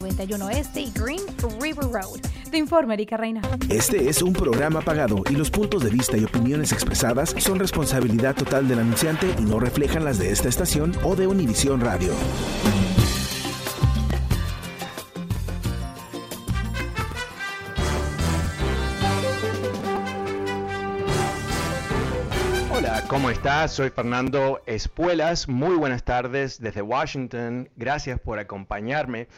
91 Este y Green River Road. Te informa Erika Reina. Este es un programa pagado y los puntos de vista y opiniones expresadas son responsabilidad total del anunciante y no reflejan las de esta estación o de Univisión Radio. Hola, ¿cómo estás? Soy Fernando Espuelas. Muy buenas tardes desde Washington. Gracias por acompañarme.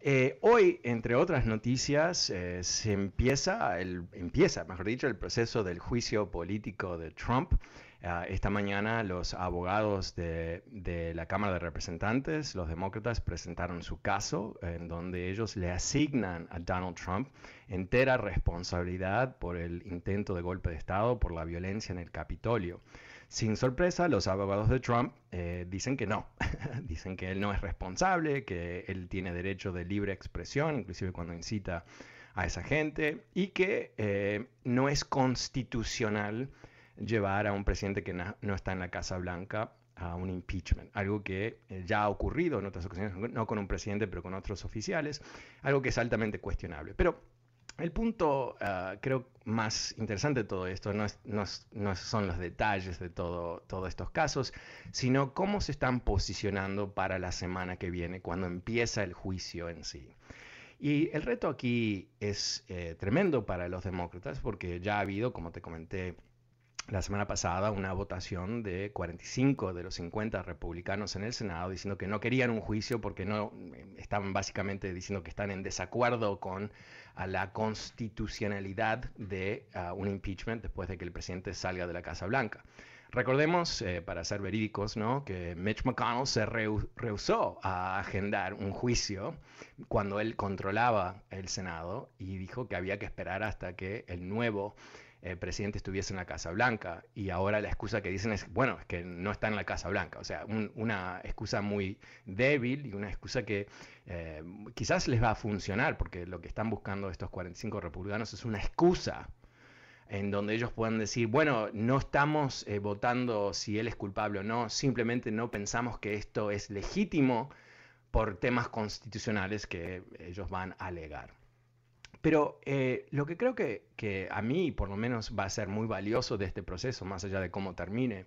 Eh, hoy, entre otras noticias, eh, se empieza, el, empieza, mejor dicho, el proceso del juicio político de Trump. Ah, esta mañana los abogados de, de, la Cámara de Representantes, los demócratas, presentaron su caso en donde ellos le asignan a Donald Trump entera responsabilidad por el intento de golpe de Estado, por la violencia en el Capitolio. Sin sorpresa, los abogados de Trump eh, dicen que no, dicen que él no es responsable, que él tiene derecho de libre expresión, inclusive cuando incita a esa gente, y que eh, no es constitucional llevar a un presidente que no está en la Casa Blanca a un impeachment, algo que eh, ya ha ocurrido en otras ocasiones, no con un presidente, pero con otros oficiales, algo que es altamente cuestionable. Pero el punto, uh, creo, más interesante de todo esto no, es, no, es, no, son los detalles de todo, todos estos casos, sino cómo se están posicionando para la semana que viene, cuando empieza el juicio en sí. Y el reto aquí es eh, tremendo para los demócratas, porque ya ha habido, como te comenté, la semana pasada una votación de 45 de los 50 republicanos en el Senado diciendo que no querían un juicio porque no estaban básicamente diciendo que están en desacuerdo con la constitucionalidad de uh, un impeachment después de que el presidente salga de la Casa Blanca. Recordemos, eh, para ser verídicos, ¿no? que Mitch McConnell se rehusó a agendar un juicio cuando él controlaba el Senado y dijo que había que esperar hasta que el nuevo el presidente estuviese en la Casa Blanca y ahora la excusa que dicen es, bueno, es que no está en la Casa Blanca. O sea, una excusa muy débil y una excusa que eh, quizás les va a funcionar porque lo que están buscando estos 45 republicanos es una excusa en donde ellos puedan decir, bueno, no estamos eh, votando si él es culpable o no, simplemente no pensamos que esto es legítimo por temas constitucionales que ellos van a alegar. Pero eh, lo que creo que, a mí, por lo menos, va a ser muy valioso de este proceso, más allá de cómo termine,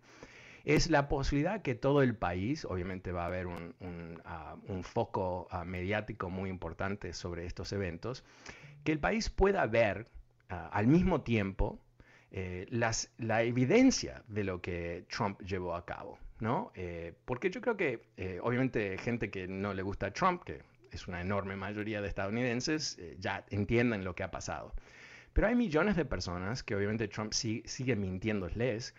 es la posibilidad que todo el país, obviamente va a haber un, ah, foco ah, mediático muy importante sobre estos eventos, que el país pueda ver ah, al mismo tiempo eh, las, la evidencia de lo que Trump llevó a cabo. ¿no? Eh, porque yo creo que, obviamente, gente que no le gusta a Trump, que es una enorme mayoría de estadounidenses, eh, ya entienden lo que ha pasado. Pero hay millones de personas que obviamente Trump sigue mintiéndoles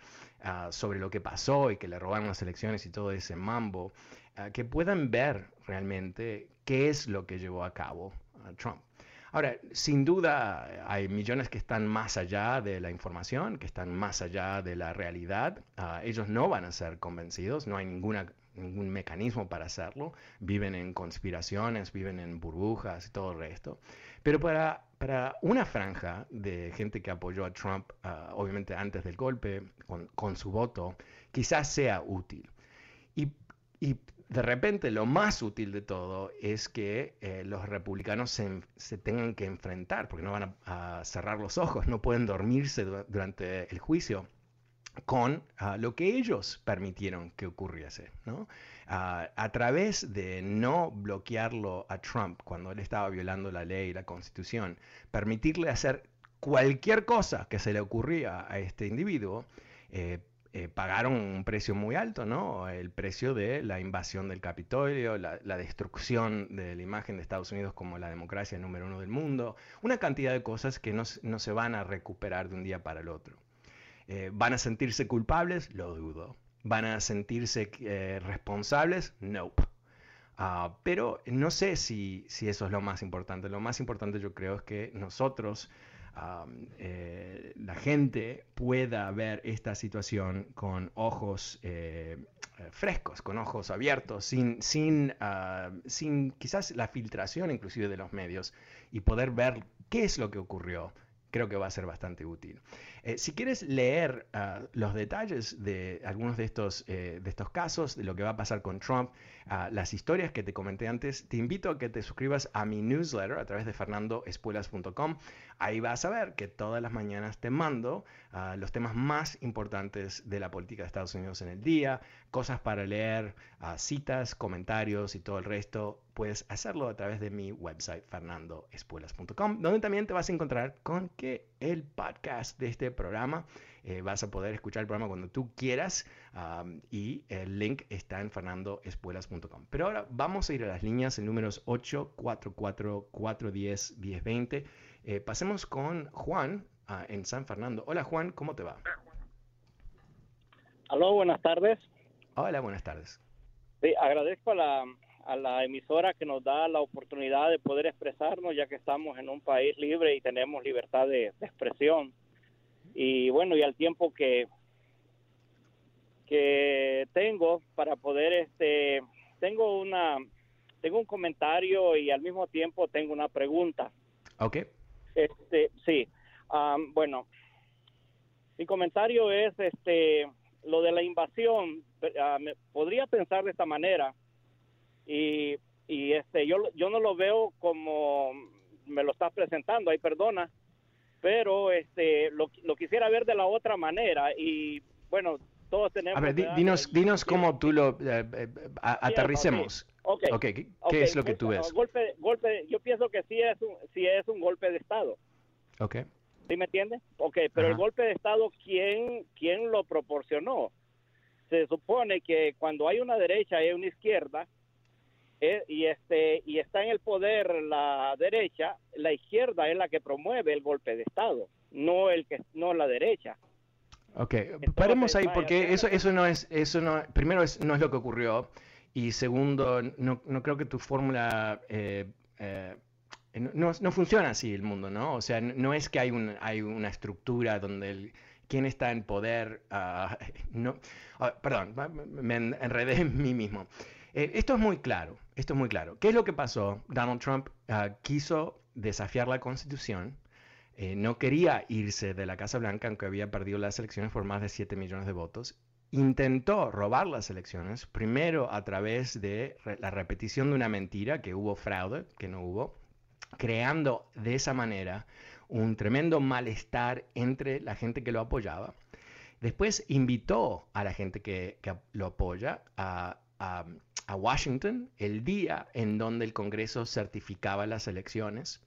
uh, sobre lo que pasó y que le robaron las elecciones y todo ese mambo, uh, que puedan ver realmente qué es lo que llevó a cabo uh, Trump. Ahora, sin duda hay millones que están más allá de la información, que están más allá de la realidad. ellos no van a ser convencidos, no hay ninguna ningún mecanismo para hacerlo, viven en conspiraciones, viven en burbujas y todo el resto. Pero para, para una franja de gente que apoyó a Trump, uh, obviamente antes del golpe, con, con, su voto, quizás sea útil. Y, y, de repente lo más útil de todo es que eh, los republicanos se, se, tengan que enfrentar, porque no van a cerrar los ojos, no pueden dormirse durante el juicio con uh, lo que ellos permitieron que ocurriese. ¿no? ah, a través de no bloquearlo a Trump cuando él estaba violando la ley y la constitución, permitirle hacer cualquier cosa que se le ocurría a este individuo, eh, eh, pagaron un precio muy alto, ¿no? El precio de la invasión del Capitolio, la, destrucción de la imagen de Estados Unidos como la democracia número uno del mundo, una cantidad de cosas que no, se van a recuperar de un día para el otro. Eh, ¿Van a sentirse culpables? Lo dudo. ¿Van a sentirse eh, responsables? No. Ah, pero no sé si, si eso es lo más importante. Lo más importante yo creo es que nosotros eh, la gente pueda ver esta situación con ojos frescos, con ojos abiertos, sin, sin, ah, sin quizás la filtración inclusive de los medios y poder ver qué es lo que ocurrió, creo que va a ser bastante útil. Eh, si quieres leer ah, los detalles de algunos de estos, eh, de estos casos, de lo que va a pasar con Trump, ah, las historias que te comenté antes, te invito a que te suscribas a mi newsletter a través de fernandoespuelas.com. Ahí vas a ver que todas las mañanas te mando ah, los temas más importantes de la política de Estados Unidos en el día, cosas para leer, citas, comentarios y todo el resto. Puedes hacerlo a través de mi website fernandoespuelas.com, donde también te vas a encontrar con que el podcast de este programa. Eh, vas a poder escuchar el programa cuando tú quieras y el link está en fernandoespuelas.com. Pero ahora vamos a ir a las líneas en números 844-410-1020. Eh, pasemos con Juan ah, en San Fernando. Hola Juan, ¿cómo te va? Aló, buenas tardes. Hola, buenas tardes. Sí, agradezco a la, a la emisora que nos da la oportunidad de poder expresarnos, ya que estamos en un país libre y tenemos libertad de expresión y bueno, y al tiempo que, que tengo para poder, este, tengo una, tengo un comentario y al mismo tiempo tengo una pregunta. Ok. Este, sí. bueno, mi comentario es, este, lo de la invasión, ah, podría pensar de esta manera y, y este, yo, yo no lo veo como me lo estás presentando, ahí perdona, pero este lo, quisiera ver de la otra manera y bueno, todos tenemos... A ver, dinos, dinos cómo tú lo eh, eh, aterricemos. Okay. ¿Qué, es lo que tú ves? Golpe, golpe, yo pienso que sí es un, sí es un golpe de Estado. Ok. ¿Sí me entiendes? Ok, pero el golpe de Estado, ¿quién, ¿quién lo proporcionó? Se supone que cuando hay una derecha y una izquierda, eh, y este y está en el poder la derecha, la izquierda es la que promueve el golpe de estado, no el que no la derecha. Ok, paremos ahí porque eso eso no es eso no primero es, no es lo que ocurrió y segundo no, no creo que tu fórmula eh, eh, no, no, funciona así el mundo, ¿no? O sea, no es que hay, un, hay una estructura donde el, quién está en poder, ah, no, ah, perdón, me enredé en mí mismo. Eh, esto es muy claro, esto es muy claro. ¿Qué es lo que pasó? Donald Trump ah, quiso desafiar la constitución, eh, no quería irse de la Casa Blanca aunque había perdido las elecciones por más de 7 millones de votos. Intentó robar las elecciones, primero a través de la repetición de una mentira, que hubo fraude, que no hubo, creando de esa manera un tremendo malestar entre la gente que lo apoyaba. Después invitó a la gente que, lo apoya a a Washington el día en donde el Congreso certificaba las elecciones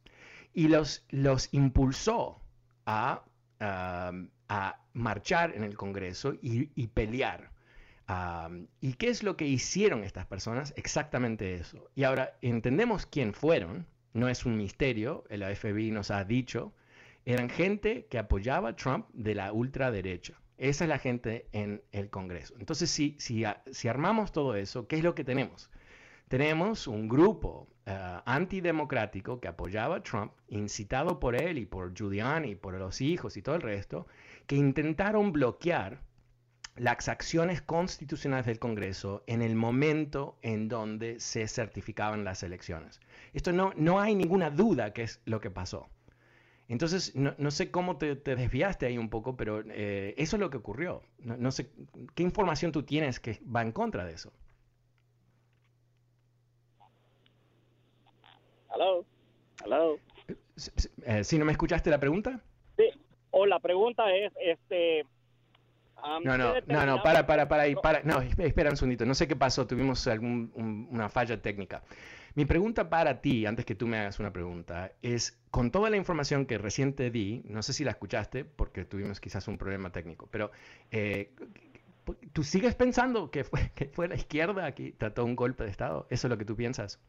y los, los impulsó a, a marchar en el Congreso y, pelear. ¿Y qué es lo que hicieron estas personas? Exactamente eso. Y ahora entendemos quién fueron, no es un misterio, el FBI nos ha dicho, eran gente que apoyaba a Trump de la ultraderecha. Esa es la gente en el Congreso. Entonces, si, si, si armamos todo eso, ¿qué es lo que tenemos? Tenemos un grupo uh, antidemocrático que apoyaba a Trump, incitado por él y por Giuliani y por los hijos y todo el resto, que intentaron bloquear las acciones constitucionales del Congreso en el momento en donde se certificaban las elecciones. Esto no, no hay ninguna duda que es lo que pasó. Entonces, no, sé cómo te, desviaste ahí un poco, pero eh, eso es lo que ocurrió. No, sé qué información tú tienes que va en contra de eso. Hello. Hello. Eh, ¿Sí no me escuchaste la pregunta? Sí. O la pregunta es, este, no, no, no, no, para, para, para, ahí, para, no, espera un segundito, no sé qué pasó, tuvimos algún, una falla técnica. Mi pregunta para ti, antes que tú me hagas una pregunta, es, con toda la información que recién te di, no sé si la escuchaste, porque tuvimos quizás un problema técnico, pero eh, ¿tú sigues pensando que fue, que fue la izquierda que trató un golpe de Estado? ¿Eso es lo que tú piensas?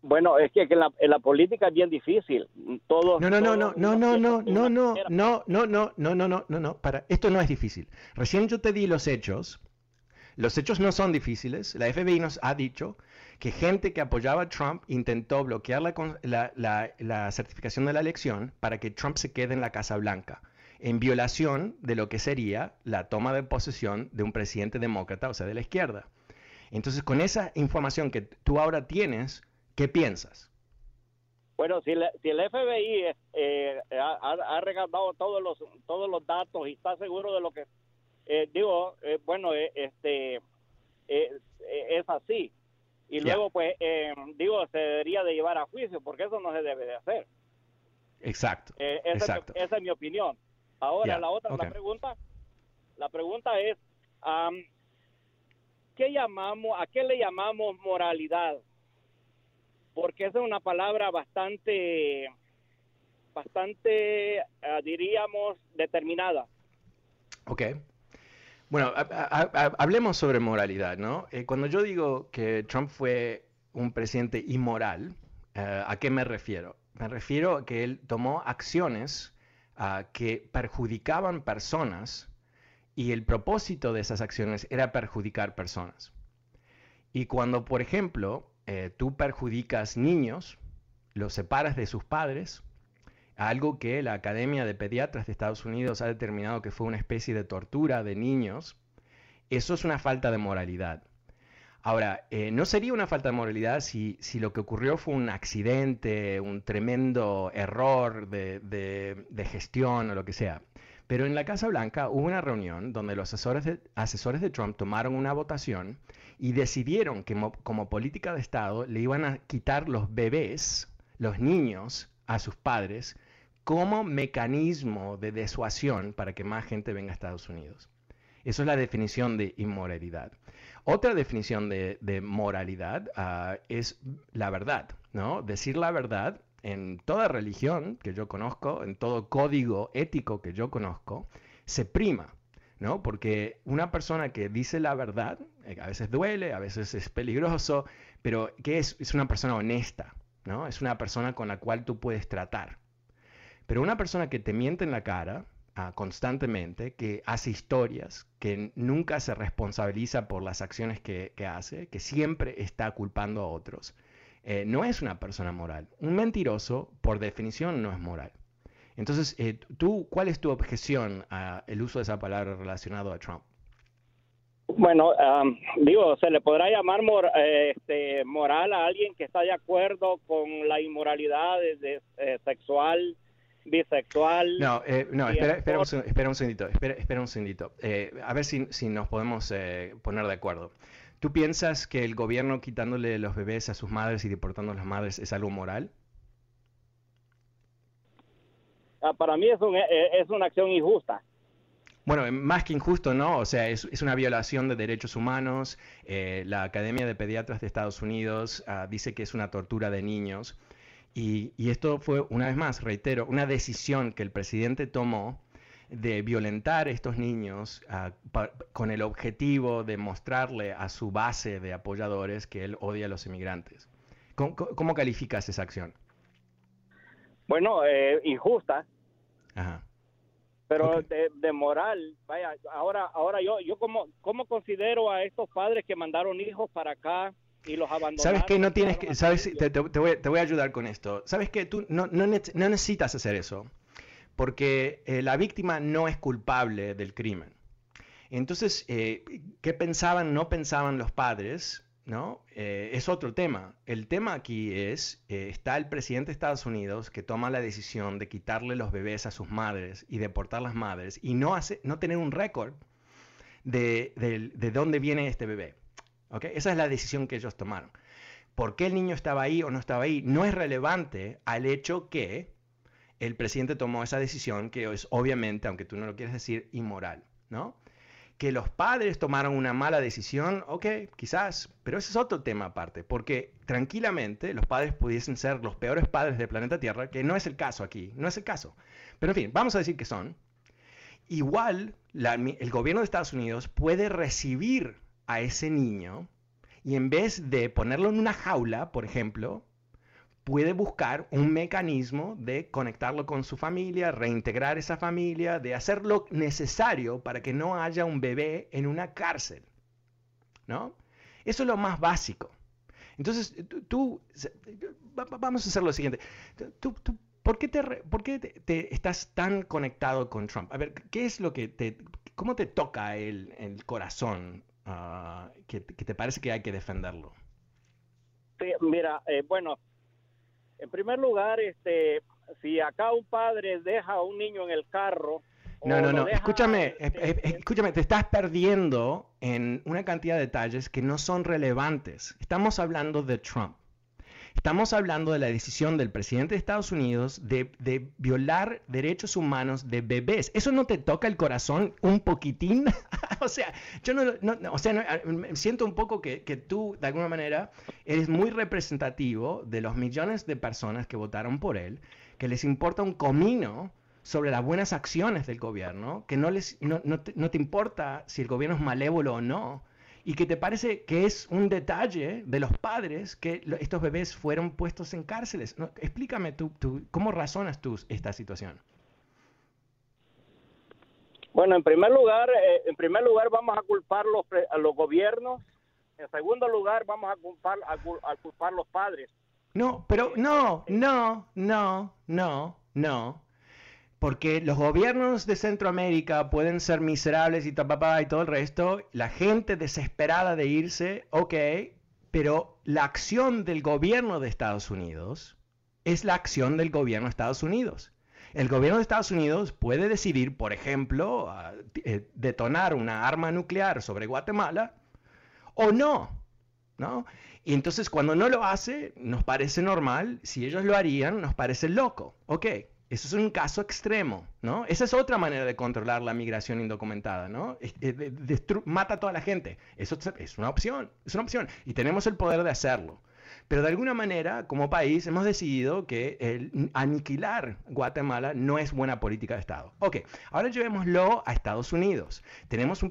Bueno, es que, en, la, política es bien difícil. Todos, no, no, no, no, no, no, no, no, no, no, no, no, no, no, no, no, no, para, esto no es difícil. Recién yo te di los hechos. Los hechos no son difíciles. La FBI nos ha dicho que gente que apoyaba a Trump intentó bloquear la, la, la certificación de la elección para que Trump se quede en la Casa Blanca, en violación de lo que sería la toma de posesión de un presidente demócrata, o sea, de la izquierda. Entonces, con esa información que tú ahora tienes, ¿Qué piensas? Bueno, si, si el FBI eh, ha, ha, regalado todos los todos los datos y está seguro de lo que eh, digo, eh, bueno, este es así. Y luego, pues, digo, se debería de llevar a juicio porque eso no se debe de hacer. Exacto. Esa, exacto. Es, esa, Es, mi opinión. Ahora, la otra la pregunta, la pregunta es, ¿qué llamamos, a qué le llamamos moralidad? porque esa es una palabra bastante, bastante, ah, diríamos, determinada. Ok. Bueno, hablemos sobre moralidad, ¿no? Eh, cuando yo digo que Trump fue un presidente inmoral, eh, ¿a qué me refiero? Me refiero a que él tomó acciones ah, que perjudicaban personas y el propósito de esas acciones era perjudicar personas. Y cuando, por ejemplo, eh, tú perjudicas niños, los separas de sus padres, algo que la Academia de Pediatras de Estados Unidos ha determinado que fue una especie de tortura de niños, eso es una falta de moralidad. Ahora, eh, no sería una falta de moralidad si, si, lo que ocurrió fue un accidente, un tremendo error de, de gestión o lo que sea. Pero en la Casa Blanca hubo una reunión donde los asesores de, asesores de Trump tomaron una votación y decidieron que como política de Estado le iban a quitar los bebés, los niños, a sus padres como mecanismo de desuasión para que más gente venga a Estados Unidos. Eso es la definición de inmoralidad. Otra definición de, moralidad ah, es la verdad, ¿no? Decir la verdad en toda religión que yo conozco, en todo código ético que yo conozco, se prima, ¿no? Porque una persona que dice la verdad, eh, a veces duele, a veces es peligroso, pero que es, es una persona honesta, ¿no? Es una persona con la cual tú puedes tratar. Pero una persona que te miente en la cara ah, constantemente, que hace historias, que nunca se responsabiliza por las acciones que, hace, que siempre está culpando a otros, eh, no es una persona moral. Un mentiroso, por definición, no es moral. Entonces, eh, tú, ¿cuál es tu objeción al uso de esa palabra relacionado a Trump? Bueno, digo, se le podrá llamar eh, este, moral a alguien que está de acuerdo con la inmoralidad de, sexual, bisexual. No, no, espera, espera, un, espera, un, segundito, espera, espera un segundito. a ver si, si nos podemos poner de acuerdo. ¿Tú piensas que el gobierno quitándole los bebés a sus madres y deportando a las madres es algo moral? Ah, para mí es, eh, es una acción injusta. Bueno, más que injusto, ¿no? O sea, es, una violación de derechos humanos. Eh, la Academia de Pediatras de Estados Unidos ah, dice que es una tortura de niños. Y, y, esto fue, una vez más, reitero, una decisión que el presidente tomó de violentar a estos niños ah, con el objetivo de mostrarle a su base de apoyadores que él odia a los inmigrantes. ¿Cómo, calificas esa acción? Bueno, eh, injusta. Pero de, moral, vaya, ahora, ahora yo, yo como, ¿cómo considero a estos padres que mandaron hijos para acá y los abandonaron? Sabes que no tienes que, sabes, te, voy, te, voy, a ayudar con esto. Sabes que tú no, no necesitas hacer eso porque eh, la víctima no es culpable del crimen. Entonces, eh, ¿qué pensaban, no pensaban los padres? ¿no? Eh, es otro tema. El tema aquí es, está el presidente de Estados Unidos que toma la decisión de quitarle los bebés a sus madres y deportar las madres y no, hace, no tener un récord de, de, dónde viene este bebé. ¿Okay? Esa es la decisión que ellos tomaron. ¿Por qué el niño estaba ahí o no estaba ahí? No es relevante al hecho que el presidente tomó esa decisión que es obviamente, aunque tú no lo quieres decir, inmoral, ¿no? que los padres tomaron una mala decisión, ok, quizás, pero ese es otro tema aparte, porque tranquilamente los padres pudiesen ser los peores padres del planeta Tierra, que no es el caso aquí, no es el caso. Pero en fin, vamos a decir que son. Igual el gobierno de Estados Unidos puede recibir a ese niño y en vez de ponerlo en una jaula, por ejemplo, puede buscar un mecanismo de conectarlo con su familia, reintegrar esa familia, de hacer lo necesario para que no haya un bebé en una cárcel. ¿No? Eso es lo más básico. Entonces, tú, vamos a hacer lo siguiente. Tú, ¿Por qué, te, por qué te, estás tan conectado con Trump? A ver, ¿qué es lo que te, cómo te toca el, el corazón ah, que, te parece que hay que defenderlo? Sí, mira, eh, bueno, en primer lugar, este, si acá un padre deja a un niño en el carro. No, no, no. escúchame, este, escúchame, te estás perdiendo en una cantidad de detalles que no son relevantes. Estamos hablando de Trump. Estamos hablando de la decisión del presidente de Estados Unidos de, violar derechos humanos de bebés. ¿Eso no te toca el corazón un poquitín? o sea, yo no, o sea, siento un poco que, tú, de alguna manera, eres muy representativo de los millones de personas que votaron por él, que les importa un comino sobre las buenas acciones del gobierno, que no, les, no, no, te, no te importa si el gobierno es malévolo o no, y que te parece que es un detalle de los padres que estos bebés fueron puestos en cárceles. explícame tú, cómo razonas tú esta situación. Bueno, en primer lugar, eh, en primer lugar vamos a culpar los, a los gobiernos. En segundo lugar, vamos a culpar a, a culpar los padres. No, pero no, no, no, no, no porque los gobiernos de Centroamérica pueden ser miserables y papá y todo el resto, la gente desesperada de irse, ok, pero la acción del gobierno de Estados Unidos es la acción del gobierno de Estados Unidos. El gobierno de Estados Unidos puede decidir, por ejemplo, eh, detonar una arma nuclear sobre Guatemala o no, ¿no? Y entonces cuando no lo hace, nos parece normal, si ellos lo harían, nos parece loco, ok. Eso es un caso extremo, ¿no? Esa es otra manera de controlar la migración indocumentada, ¿no? mata a toda la gente. Eso es una opción, es una opción. Y tenemos el poder de hacerlo. Pero de alguna manera, como país, hemos decidido que aniquilar Guatemala no es buena política de Estado. Ok, ahora llevémoslo a Estados Unidos. Tenemos un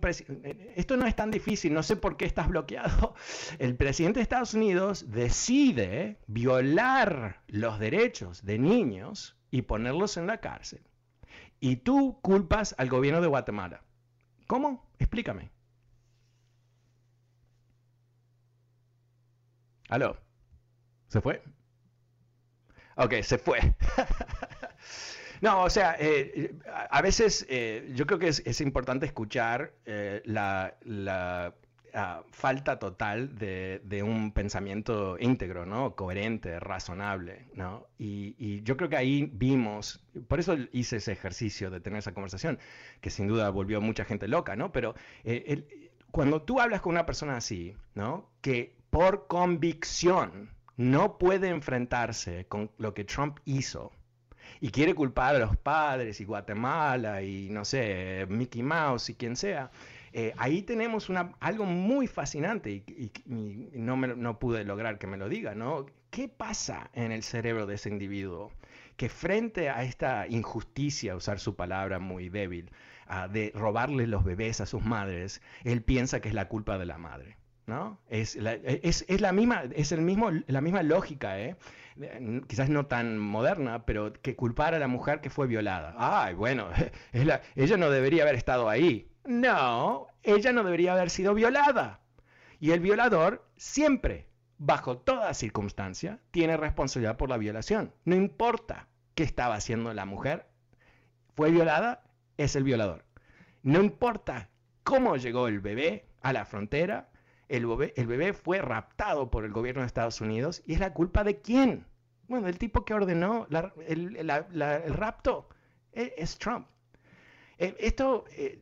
Esto no es tan difícil, no sé por qué estás bloqueado. El presidente de Estados Unidos decide violar los derechos de niños y ponerlos en la cárcel. Y tú culpas al gobierno de Guatemala. ¿Cómo? Explícame. ¿Aló? ¿Se fue? Ok, se fue. no, o sea, eh, a veces eh, yo creo que es, importante escuchar eh, la, falta total de, un pensamiento íntegro, ¿no? Coherente, razonable, ¿no? Y, yo creo que ahí vimos, por eso hice ese ejercicio de tener esa conversación, que sin duda volvió mucha gente loca, ¿no? Pero eh, cuando tú hablas con una persona así, ¿no? Que por convicción no puede enfrentarse con lo que Trump hizo, y quiere culpar a los padres y Guatemala y no sé, Mickey Mouse y quien sea, eh, ahí tenemos algo muy fascinante y, no, no pude lograr que me lo diga, ¿no? ¿Qué pasa en el cerebro de ese individuo que frente a esta injusticia, usar su palabra muy débil, ah, de robarle los bebés a sus madres, él piensa que es la culpa de la madre? ¿No? Es la, es, es la misma, es el mismo, la misma lógica, ¿eh? quizás no tan moderna, pero que culpar a la mujer que fue violada. Ay, bueno, ella no debería haber estado ahí. No, ella no debería haber sido violada. Y el violador siempre, bajo toda circunstancia, tiene responsabilidad por la violación. No importa qué estaba haciendo la mujer, fue violada, es el violador. No importa cómo llegó el bebé a la frontera, el bebé, fue raptado por el gobierno de Estados Unidos y es la culpa de quién? Bueno, el tipo que ordenó el, rapto e, es Trump. Eh, esto, eh,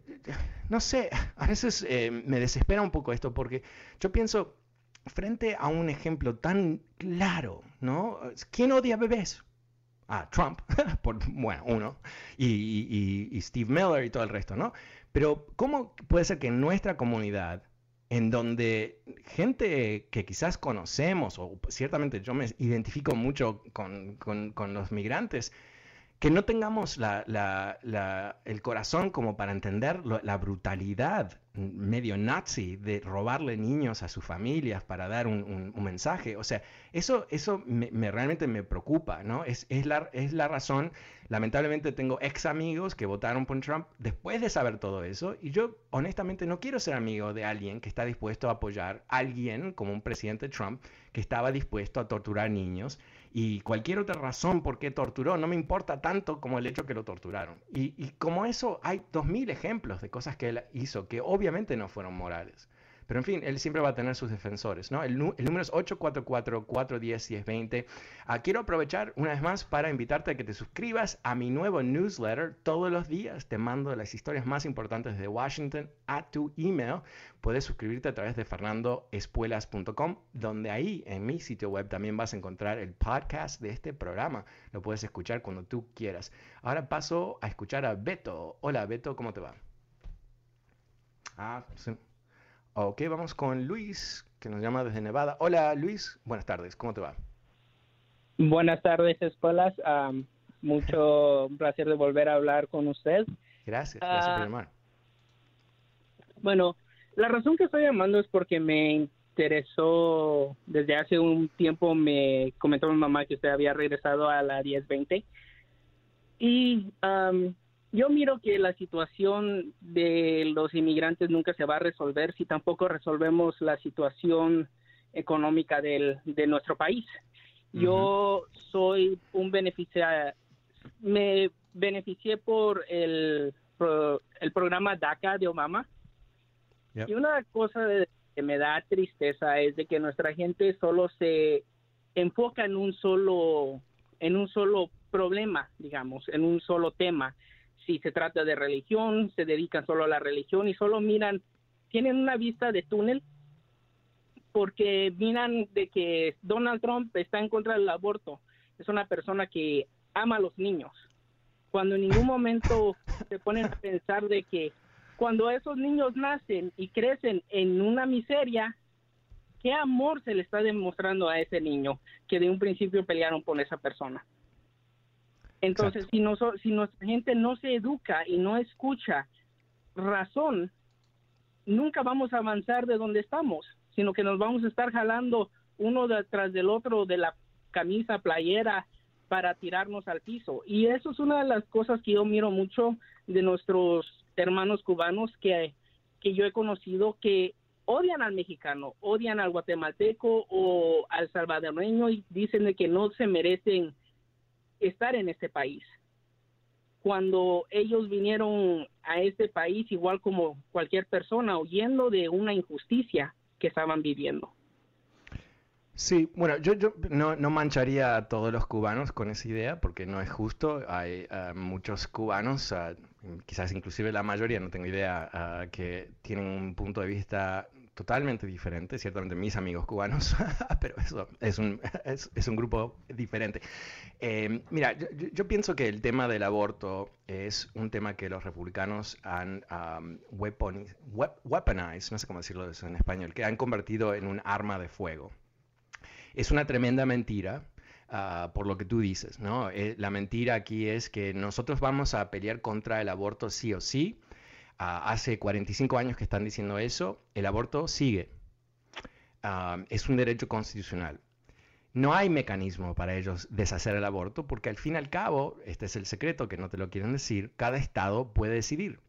no sé, a veces eh, me desespera un poco esto porque yo pienso, frente a un ejemplo tan claro, ¿no? ¿Quién odia bebés? a Trump, por, bueno, uno, y, y, Steve Miller y todo el resto, ¿no? Pero ¿cómo puede ser que en nuestra comunidad, en donde gente que quizás conocemos, o ciertamente yo me identifico mucho con, con, con los migrantes, que no tengamos el corazón como para entender la brutalidad medio nazi de robarle niños a sus familias para dar un, mensaje. O sea, eso, eso me, realmente me preocupa, ¿no? Es, es, la, es la razón, lamentablemente tengo ex amigos que votaron por Trump después de saber todo eso y yo honestamente no quiero ser amigo de alguien que está dispuesto a apoyar a alguien como un presidente Trump que estaba dispuesto a torturar niños y cualquier otra razón por qué torturó no me importa tanto como el hecho que lo torturaron. Y, como eso hay dos mil ejemplos de cosas que él hizo que obviamente no fueron morales. Pero en fin, él siempre va a tener sus defensores, ¿no? El, número es 844-410-1020. Ah, quiero aprovechar una vez más para invitarte a que te suscribas a mi nuevo newsletter. Todos los días te mando las historias más importantes de Washington a tu email. Puedes suscribirte a través de fernandoespuelas.com, donde ahí en mi sitio web también vas a encontrar el podcast de este programa. Lo puedes escuchar cuando tú quieras. Ahora paso a escuchar a Beto. Hola Beto, ¿cómo te va? Ah, sí. Ok, vamos con Luis, que nos llama desde Nevada. Hola Luis, buenas tardes, ¿cómo te va? Buenas tardes, escuelas. mucho placer de volver a hablar con usted. Gracias, gracias por ah, llamar. Bueno, la razón que estoy llamando es porque me interesó, desde hace un tiempo me comentó mi mamá que usted había regresado a la 1020 y yo miro que la situación de los inmigrantes nunca se va a resolver si tampoco resolvemos la situación económica del, de nuestro país. Yo soy un beneficiario, me beneficié por el, el programa DACA de Obama. Y una cosa que me da tristeza es de que nuestra gente solo se enfoca en un solo en un solo problema, digamos, en un solo tema si se trata de religión, se dedican solo a la religión y solo miran, tienen una vista de túnel porque miran de que Donald Trump está en contra del aborto. Es una persona que ama a los niños. Cuando en ningún momento se ponen a pensar de que cuando esos niños nacen y crecen en una miseria, ¿qué amor se le está demostrando a ese niño que de un principio pelearon por esa persona? Entonces, si, si nuestra gente no se educa y no escucha razón, nunca vamos a avanzar de donde estamos, sino que nos vamos a estar jalando uno detrás del otro de la camisa playera para tirarnos al piso. Y eso es una de las cosas que yo miro mucho de nuestros hermanos cubanos que, que yo he conocido que odian al mexicano, odian al guatemalteco o al salvadoreño y dicen de que no se merecen estar en este país. Cuando ellos vinieron a este país, igual como cualquier persona, huyendo de una injusticia que estaban viviendo. Sí, bueno, yo, no, no, mancharía a todos los cubanos con esa idea porque no es justo. Hay ah, muchos cubanos, ah, quizás inclusive la mayoría, no tengo idea, ah, que tienen un punto de vista totalmente diferente, ciertamente mis amigos cubanos, pero eso es un, es, un grupo diferente. Em, mira, yo, pienso que el tema del aborto es un tema que los republicanos han um, weaponized, no sé cómo decirlo eso en español, que han convertido en un arma de fuego. Es una tremenda mentira. Ah, por lo que tú dices, ¿no? Eh, la mentira aquí es que nosotros vamos a pelear contra el aborto sí o sí, hace 45 años que están diciendo eso, el aborto sigue. Ah, es un derecho constitucional. No hay mecanismo para ellos deshacer el aborto porque al fin y al cabo, este es el secreto que no te lo quieren decir, cada estado puede decidir.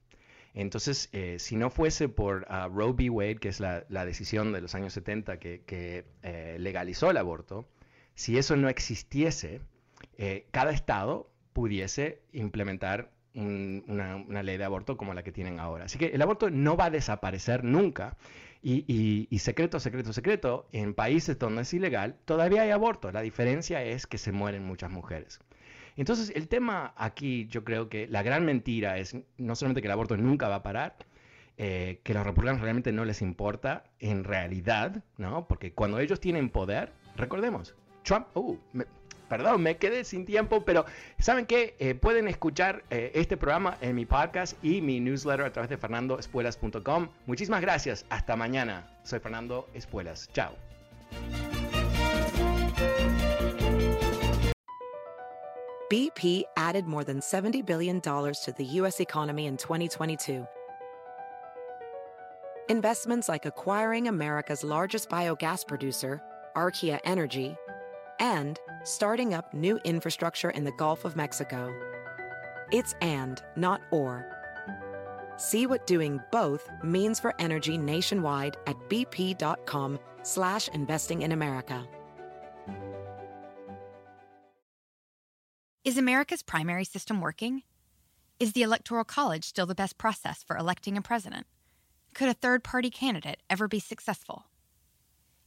Entonces, eh, si no fuese por uh, Roe v. Wade, que es la, decisión de los años 70 que, eh, legalizó el aborto, si eso no existiese, eh, cada estado pudiese implementar una, ley de aborto como la que tienen ahora. Así que el aborto no va a desaparecer nunca. Y, secreto, secreto, secreto, en países donde es ilegal, todavía hay aborto. La diferencia es que se mueren muchas mujeres. Entonces, el tema aquí, yo creo que la gran mentira es no solamente que el aborto nunca va a parar, eh, que los republicanos realmente no les importa en realidad, ¿no? Porque cuando ellos tienen poder, recordemos, Trump, uh, perdón, me quedé sin tiempo, pero ¿saben qué? Eh, pueden escuchar eh, este programa en mi podcast y mi newsletter a través de fernandoespuelas.com. Muchísimas gracias. Hasta mañana. Soy Fernando Espuelas. Chao. BP added more than $70 billion to the U.S. economy in 2022. Investments like acquiring America's largest biogas producer, Archaea Energy, and starting up new infrastructure in the Gulf of Mexico. It's and, not or. See what doing both means for energy nationwide at bp.com slash investing in America. Is America's primary system working? Is the Electoral College still the best process for electing a president? Could a third party candidate ever be successful?